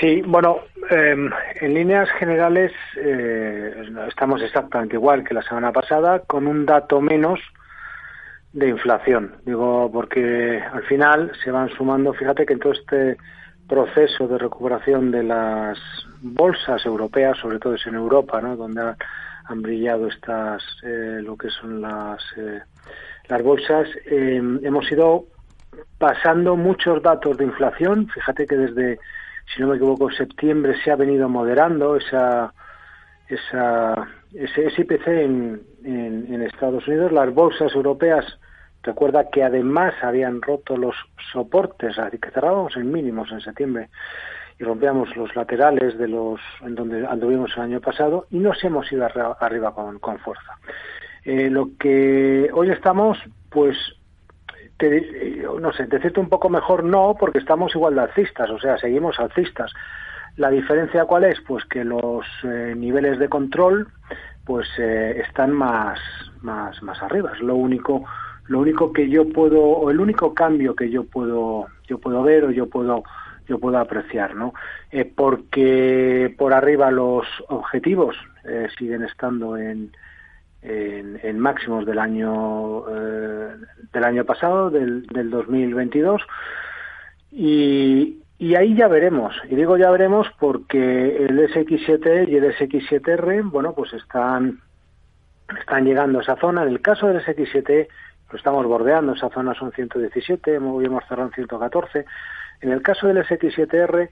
Sí, bueno, em, en líneas generales eh, estamos exactamente igual que la semana pasada, con un dato menos de inflación. Digo, porque al final se van sumando, fíjate que en todo este proceso de recuperación de las bolsas europeas, sobre todo es en Europa, ¿no? donde han brillado estas, eh, lo que son las, eh, las bolsas, em, hemos ido pasando muchos datos de inflación. Fíjate que desde si no me equivoco, septiembre se ha venido moderando esa, esa, ese, IPC en, en, Estados Unidos. Las bolsas europeas, recuerda que además habían roto los soportes, así que cerrábamos en mínimos en septiembre y rompíamos los laterales de los en donde anduvimos el año pasado y nos hemos ido arriba con, con fuerza. Eh, lo que hoy estamos, pues no sé, decirte un poco mejor no, porque estamos igual de alcistas, o sea, seguimos alcistas. La diferencia cuál es, pues que los eh, niveles de control, pues eh, están más, más, más arriba. Es lo único, lo único que yo puedo, o el único cambio que yo puedo, yo puedo ver o yo puedo, yo puedo apreciar, ¿no? Eh, porque por arriba los objetivos siguen estando en, en, máximos del año eh, del año pasado, del, del 2022, y, y ahí ya veremos. Y digo ya veremos porque el SX7 y el SX7R, bueno, pues están están llegando a esa zona. En el caso del SX7 lo estamos bordeando, esa zona son 117, hemos, hemos cerrado en 114. En el caso del SX7R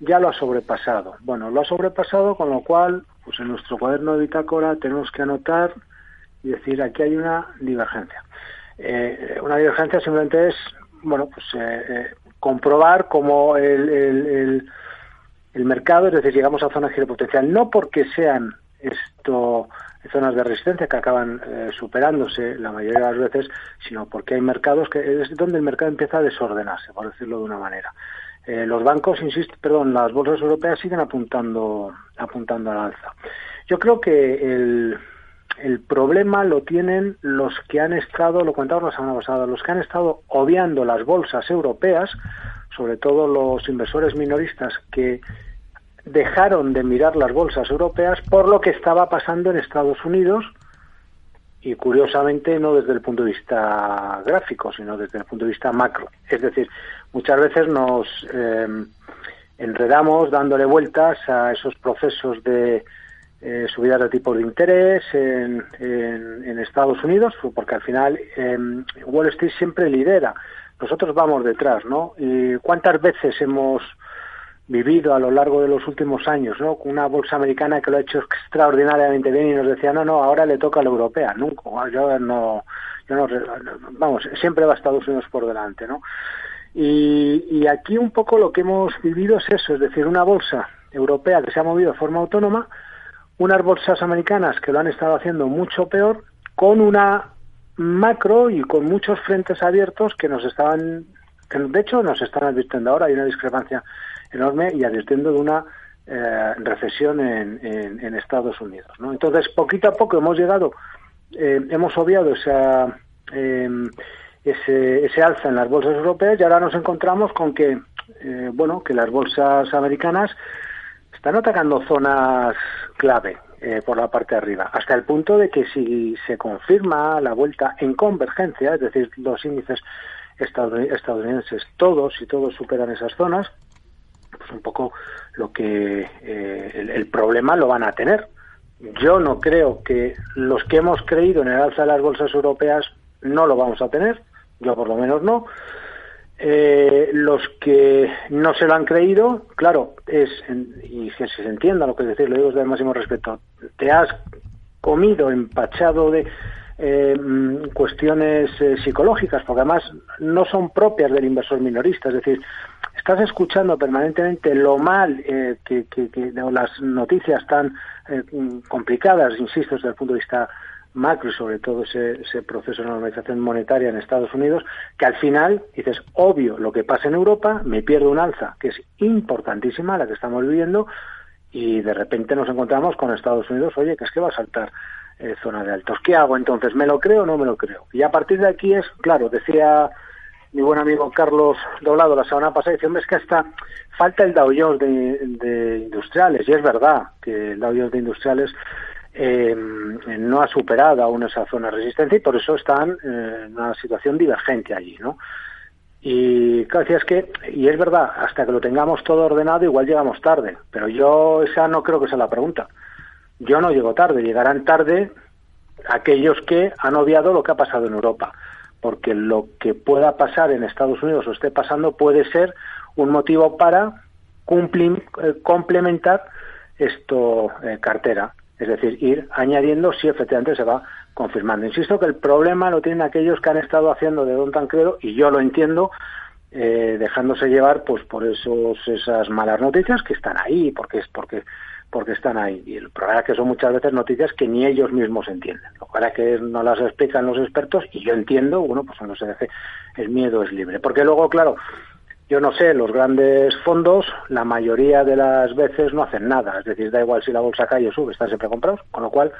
ya lo ha sobrepasado. Bueno, lo ha sobrepasado, con lo cual, pues en nuestro cuaderno de bitácora tenemos que anotar y decir aquí hay una divergencia. Eh, una divergencia simplemente es, bueno, pues eh, eh, comprobar cómo el, el, el, mercado, es decir, llegamos a zonas de giro potencial, no porque sean esto zonas de resistencia que acaban superándose la mayoría de las veces, sino porque hay mercados que es donde el mercado empieza a desordenarse, por decirlo de una manera. Eh, los bancos, insisto, perdón, las bolsas europeas siguen apuntando, apuntando al alza. Yo creo que el, el problema lo tienen los que han estado, lo contamos la semana pasada, los que han estado obviando las bolsas europeas, sobre todo los inversores minoristas que dejaron de mirar las bolsas europeas por lo que estaba pasando en Estados Unidos y curiosamente no desde el punto de vista gráfico, sino desde el punto de vista macro. Es decir, muchas veces nos eh, enredamos dándole vueltas a esos procesos de eh, subidas de tipos de interés en, en, Estados Unidos, porque al final em, Wall Street siempre lidera. Nosotros vamos detrás, ¿no? ¿Y ¿Cuántas veces hemos vivido a lo largo de los últimos años, ¿no? Con una bolsa americana que lo ha hecho extraordinariamente bien y nos decía, no, no, ahora le toca a la europea. Nunca, yo no, yo no, vamos, siempre va Estados Unidos por delante, ¿no? Y, y aquí un poco lo que hemos vivido es eso, es decir, una bolsa europea que se ha movido de forma autónoma, unas bolsas americanas que lo han estado haciendo mucho peor, con una macro y con muchos frentes abiertos que nos estaban, que de hecho nos están advirtiendo ahora, hay una discrepancia enorme y advirtiendo de una eh, recesión en, en, Estados Unidos. ¿no? Entonces, poquito a poco hemos llegado, eh, hemos obviado esa, em, ese, ese alza en las bolsas europeas y ahora nos encontramos con que, eh, bueno, que las bolsas americanas están atacando zonas clave eh, por la parte de arriba, hasta el punto de que si se confirma la vuelta en convergencia, es decir, los índices estadounidenses todos y todos superan esas zonas, pues un poco lo que eh, el, problema lo van a tener. Yo no creo que los que hemos creído en el alza de las bolsas europeas no lo vamos a tener, yo por lo menos no, eh, los que no se lo han creído, claro, es, y que se entienda lo que decir, lo digo desde el máximo respeto, te has comido, empachado de eh, mm, cuestiones eh, psicológicas, porque además no son propias del inversor minorista, es decir, estás escuchando permanentemente lo mal que, que, que las noticias tan complicadas, insisto, desde el punto de vista macro y sobre todo ese, ese, proceso de normalización monetaria en Estados Unidos, que al final dices, obvio, lo que pasa en Europa, me pierdo un alza, que es importantísima la que estamos viviendo, y de repente nos encontramos con Estados Unidos, oye, que es que va a saltar eh, zona de altos. ¿Qué hago entonces? ¿Me lo creo o no me lo creo? Y a partir de aquí es, claro, decía mi buen amigo Carlos Doblado la semana pasada, dice, hombre, es que hasta falta el Dow Jones de, industriales, y es verdad que el Dow Jones de industriales eh, no ha superado aún esa zona de resistencia y por eso están eh, en una situación divergente allí, ¿no? Y claro, es que, y es verdad, hasta que lo tengamos todo ordenado, igual llegamos tarde. Pero yo, esa no creo que sea la pregunta. Yo no llego tarde, llegarán tarde aquellos que han obviado lo que ha pasado en Europa. Porque lo que pueda pasar en Estados Unidos o esté pasando puede ser un motivo para cumplir, eh, complementar esto cartera. Es decir, ir añadiendo si efectivamente se va confirmando. Insisto que el problema lo tienen aquellos que han estado haciendo de Don Tancredo, y yo lo entiendo, eh, dejándose llevar pues por esos esas malas noticias que están ahí, porque es porque porque están ahí. Y el problema es que son muchas veces noticias que ni ellos mismos entienden. Lo cual es que no las explican los expertos y yo entiendo, bueno, pues no se deje, el miedo es libre. Porque luego, claro, yo no sé, los grandes fondos la mayoría de las veces no hacen nada, es decir, da igual si la bolsa cae o sube, están siempre comprados, con lo cual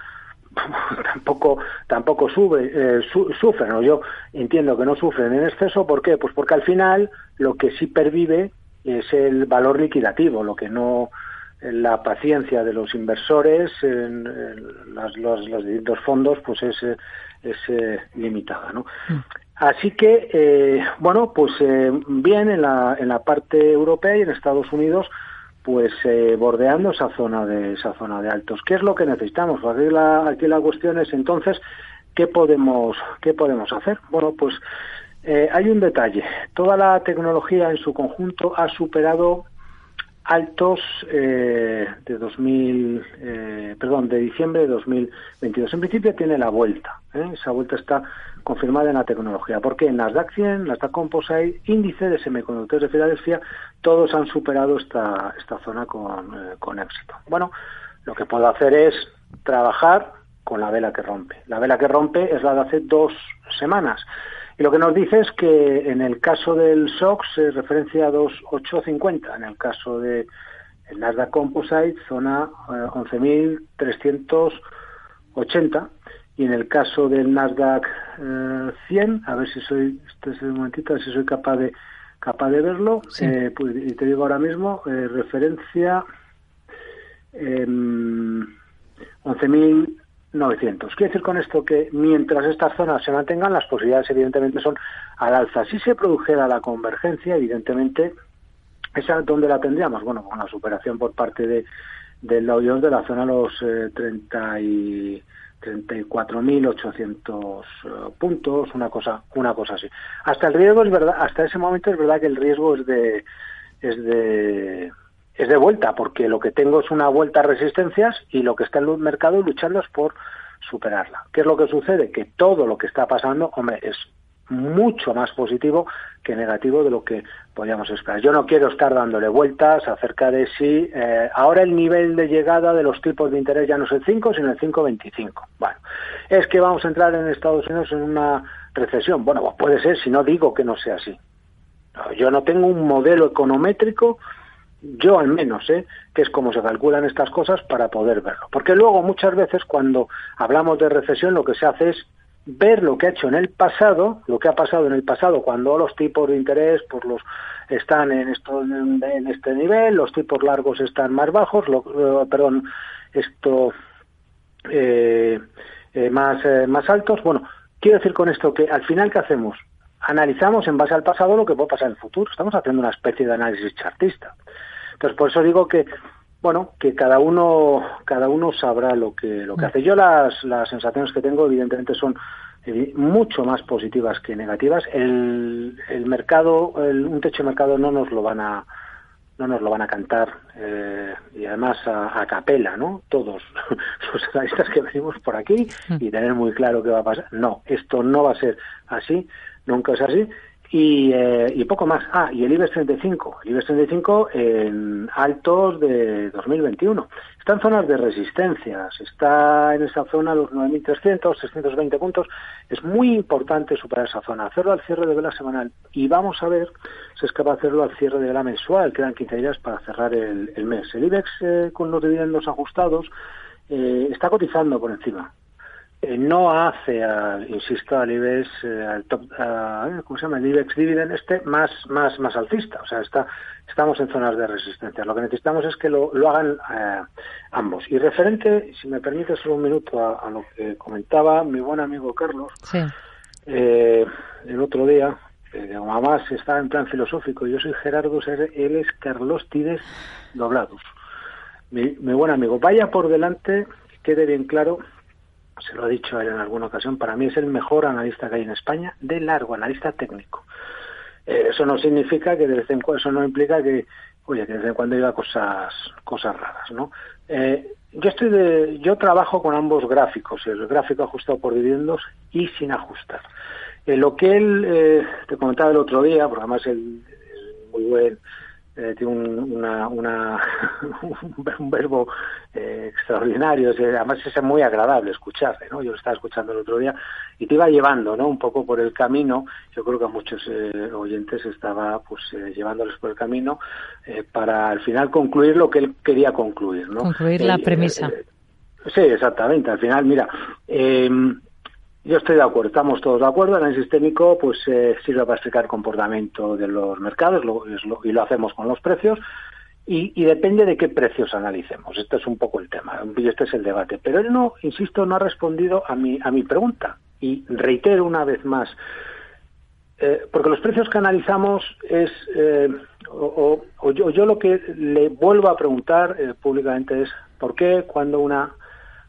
tampoco tampoco sube eh, sufren o yo entiendo que no sufren en exceso ¿por qué? pues porque al final lo que sí pervive es el valor liquidativo lo que no la paciencia de los inversores en, los, los, distintos fondos pues es, es eh, limitada ¿no? Así que, eh, bueno, pues eh, bien en la, en la parte europea y en Estados Unidos, pues eh, bordeando esa zona de esa zona de altos. ¿Qué es lo que necesitamos? Aquí la, aquí la cuestión es entonces qué podemos qué podemos hacer. Bueno, pues eh, hay un detalle. Toda la tecnología en su conjunto ha superado altos eh, de 2000, eh, perdón, de diciembre de 2022. En principio tiene la vuelta. ¿eh? Esa vuelta está confirmada en la tecnología. Porque en Nasdaq 100, Nasdaq Composite, índice de semiconductores de Filadelfia, todos han superado esta, esta zona con, eh, con éxito. Bueno, lo que puedo hacer es trabajar con la vela que rompe. La vela que rompe es la de hace dos semanas. Y lo que nos dice es que en el caso del SOX se referencia a 2.850, en el caso de el Nasdaq Composite zona 11.380 eh, y en el caso del Nasdaq 100, eh, a ver si soy, este es el momentito, a ver si soy capaz de capaz de verlo, eh, pues, y te digo ahora mismo, referencia 11.000 900. Quiere decir con esto que mientras estas zonas se mantengan, las posibilidades evidentemente son al alza. Si se produjera la convergencia, evidentemente, ¿esa dónde la tendríamos? Bueno, con la superación por parte de del Dow de la zona de los eh, 30 y 34.800 eh, puntos, una cosa, una cosa así. Hasta el riesgo es verdad, hasta ese momento es verdad que el riesgo es de es de es de vuelta, porque lo que tengo es una vuelta a resistencias y lo que está en el mercado luchando es por superarla. ¿Qué es lo que sucede? Que todo lo que está pasando, hombre, es mucho más positivo que negativo de lo que podíamos esperar. Yo no quiero estar dándole vueltas acerca de si eh, ahora el nivel de llegada de los tipos de interés ya no es el 5, sino el 5,25. Bueno, es que vamos a entrar en Estados Unidos en una recesión. Bueno, pues puede ser si no digo que no sea así. yo no tengo un modelo econométrico yo al menos, ¿eh? que es como se calculan estas cosas para poder verlo. Porque luego muchas veces cuando hablamos de recesión lo que se hace es ver lo que ha hecho en el pasado, lo que ha pasado en el pasado cuando los tipos de interés pues los están en, esto, en este nivel, los tipos largos están más bajos, lo, eh, perdón, esto eh, eh, más, más altos. Bueno, quiero decir con esto que al final, ¿qué hacemos? Analizamos en base al pasado lo que puede pasar en el futuro. Estamos haciendo una especie de análisis chartista. Entonces, por eso digo que, bueno, que cada uno, cada uno sabrá lo que, lo que hace. Yo las, las sensaciones que tengo, evidentemente, son eh, mucho más positivas que negativas. El, el mercado, un techo de mercado no nos lo van a, no nos lo van a cantar eh, y además a, capela, ¿no? Todos los analistas que venimos por aquí mm. y tener muy claro qué va a pasar. No, esto no va a ser así, nunca es así y, eh, y poco más. Ah, y el IBEX 35. El IBEX 35 en altos de 2021. Está en zonas de resistencias, está en esa zona los 9.300, 620 puntos. Es muy importante superar esa zona, hacerlo al cierre de vela semanal. Y vamos a ver si es capaz de hacerlo al cierre de vela mensual. Quedan 15 días para cerrar el, mes. El IBEX eh, con los dividendos ajustados eh, está cotizando por encima eh, no hace, al, insisto, al IBEX, eh, al top, ¿cómo se llama? El IBEX Dividend este más, más, más alcista. O sea, está, estamos en zonas de resistencia. Lo que necesitamos es que lo, lo hagan eh, ambos. Y referente, si me permite solo un minuto a, lo que comentaba mi buen amigo Carlos, el otro día, eh, además está en plan filosófico, yo soy Gerardo, él es Carlos Tides Doblados. Mi, mi buen amigo, vaya por delante, quede bien claro se lo ha dicho él en alguna ocasión, para mí es el mejor analista que hay en España, de largo, analista técnico. Eh, eso no significa que de vez en cuando, eso no implica que, oye, que de vez en cuando diga cosas, cosas raras, ¿no? Eh, yo estoy de, yo trabajo con ambos gráficos, el gráfico ajustado por dividendos y sin ajustar. Eh, lo que él te comentaba el otro día, porque además él es muy buen eh, tiene un, una, una un verbo eh, extraordinario, además es muy agradable escucharle, ¿no? Yo lo estaba escuchando el otro día y te iba llevando, ¿no? Un poco por el camino, yo creo que a muchos eh, oyentes estaba pues llevándoles por el camino para al final concluir lo que él quería concluir, ¿no? Concluir la premisa. sí, exactamente, al final, mira, eh, yo estoy de acuerdo, estamos todos de acuerdo. El análisis técnico pues, eh, sirve para explicar el comportamiento de los mercados y lo hacemos con los precios. Y, depende de qué precios analicemos. Este es un poco el tema y este es el debate. Pero él no, insisto, no ha respondido a mi, a mi pregunta. Y reitero una vez más, eh, porque los precios que analizamos es, eh, o, yo, yo, lo que le vuelvo a preguntar públicamente es, ¿por qué cuando una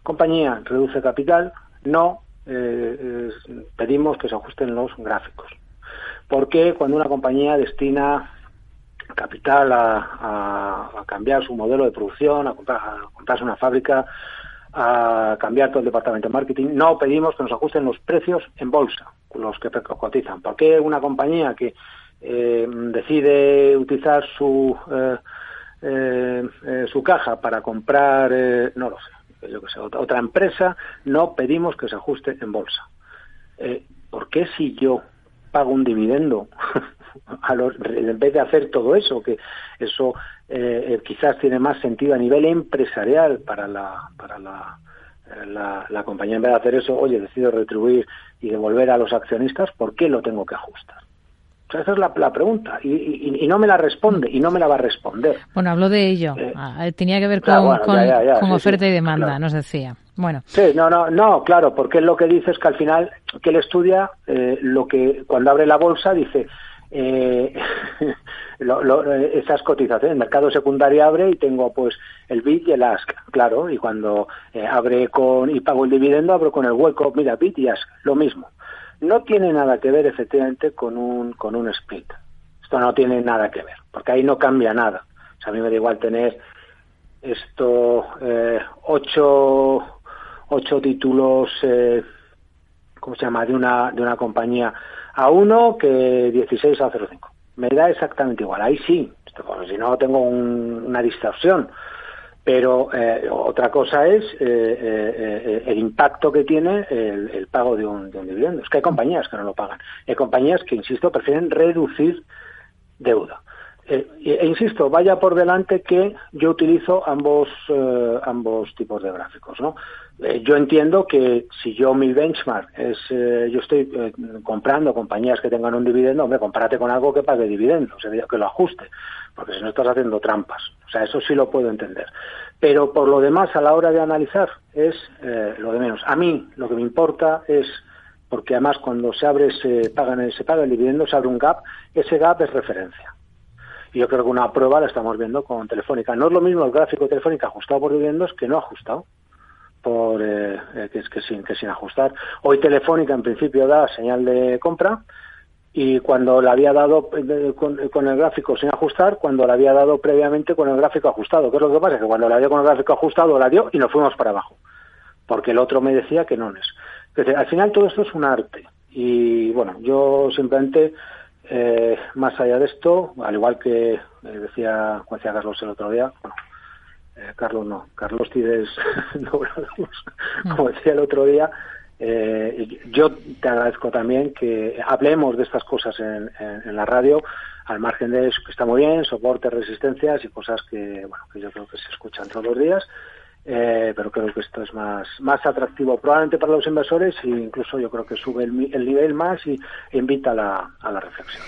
compañía reduce capital no eh, pedimos que se ajusten los gráficos. Porque cuando una compañía destina capital a, cambiar su modelo de producción, a, comprar, a comprarse una fábrica, a cambiar todo el departamento de marketing, no pedimos que nos ajusten los precios en bolsa, los que cotizan. ¿Por qué una compañía que eh, decide utilizar su, eh, su caja para comprar, no lo sé, yo que sé, otra, empresa, no pedimos que se ajuste en bolsa. Eh, ¿Por qué si yo pago un dividendo en vez de hacer todo eso, que eso eh, quizás tiene más sentido a nivel empresarial para la, para la, la, compañía, en vez de hacer eso, oye, decido retribuir y devolver a los accionistas, ¿por qué lo tengo que ajustar? Esa es la, pregunta y, no me la responde y no me la va a responder. Bueno, habló de ello. Eh, ah, tenía que ver con, con, oferta y demanda, nos decía. Bueno. Sí, no, no, no, claro, porque lo que dice es que al final, que él estudia eh, lo que cuando abre la bolsa dice, eh, esas cotizaciones, el mercado secundario abre y tengo pues el BIT y el ASC, claro, y cuando abre con y pago el dividendo abro con el hueco, mira, BIT y ASC, lo mismo. No tiene nada que ver efectivamente con un, con un split. Esto no tiene nada que ver, porque ahí no cambia nada. O sea, a mí me da igual tener esto eh, ocho, ocho títulos, eh, ¿cómo se llama?, de una, de una compañía a uno que 16 a 0,5. Me da exactamente igual. Ahí sí, si no tengo una distorsión pero eh, otra cosa es eh, eh, el impacto que tiene el, pago de un, de un, dividendo. Es que hay compañías que no lo pagan. Hay compañías que, insisto, prefieren reducir deuda. E insisto, vaya por delante que yo utilizo ambos, ambos tipos de gráficos. ¿no? yo entiendo que si yo mi benchmark es, yo estoy comprando compañías que tengan un dividendo, hombre, compárate con algo que pague dividendos, que lo ajuste porque si no estás haciendo trampas. O sea, eso sí lo puedo entender. Pero por lo demás, a la hora de analizar, es eh, lo de menos. A mí lo que me importa es, porque además cuando se abre, se, pagan, se paga el dividendo, se abre un gap, ese gap es referencia. Y yo creo que una prueba la estamos viendo con Telefónica. No es lo mismo el gráfico de Telefónica ajustado por dividendos que no ajustado por eh, eh, que, que, sin, que sin ajustar. Hoy Telefónica en principio da señal de compra, y cuando la había dado eh, con, el gráfico sin ajustar, cuando la había dado previamente con el gráfico ajustado. ¿Qué es lo que pasa? Que cuando la dio con el gráfico ajustado la dio y nos fuimos para abajo, porque el otro me decía que no es. al final todo esto es un arte y bueno, yo simplemente, eh, más allá de esto, al igual que decía, decía Carlos el otro día, bueno, eh, Carlos no, Carlos Tides, como decía el otro día, eh, yo te agradezco también que hablemos de estas cosas en, la radio, al margen de eso que está muy bien, soporte, resistencias y cosas que, bueno, que yo creo que se escuchan todos los días. Eh, pero creo que esto es más, más atractivo probablemente para los inversores e incluso yo creo que sube el, nivel más y invita a la, a la reflexión.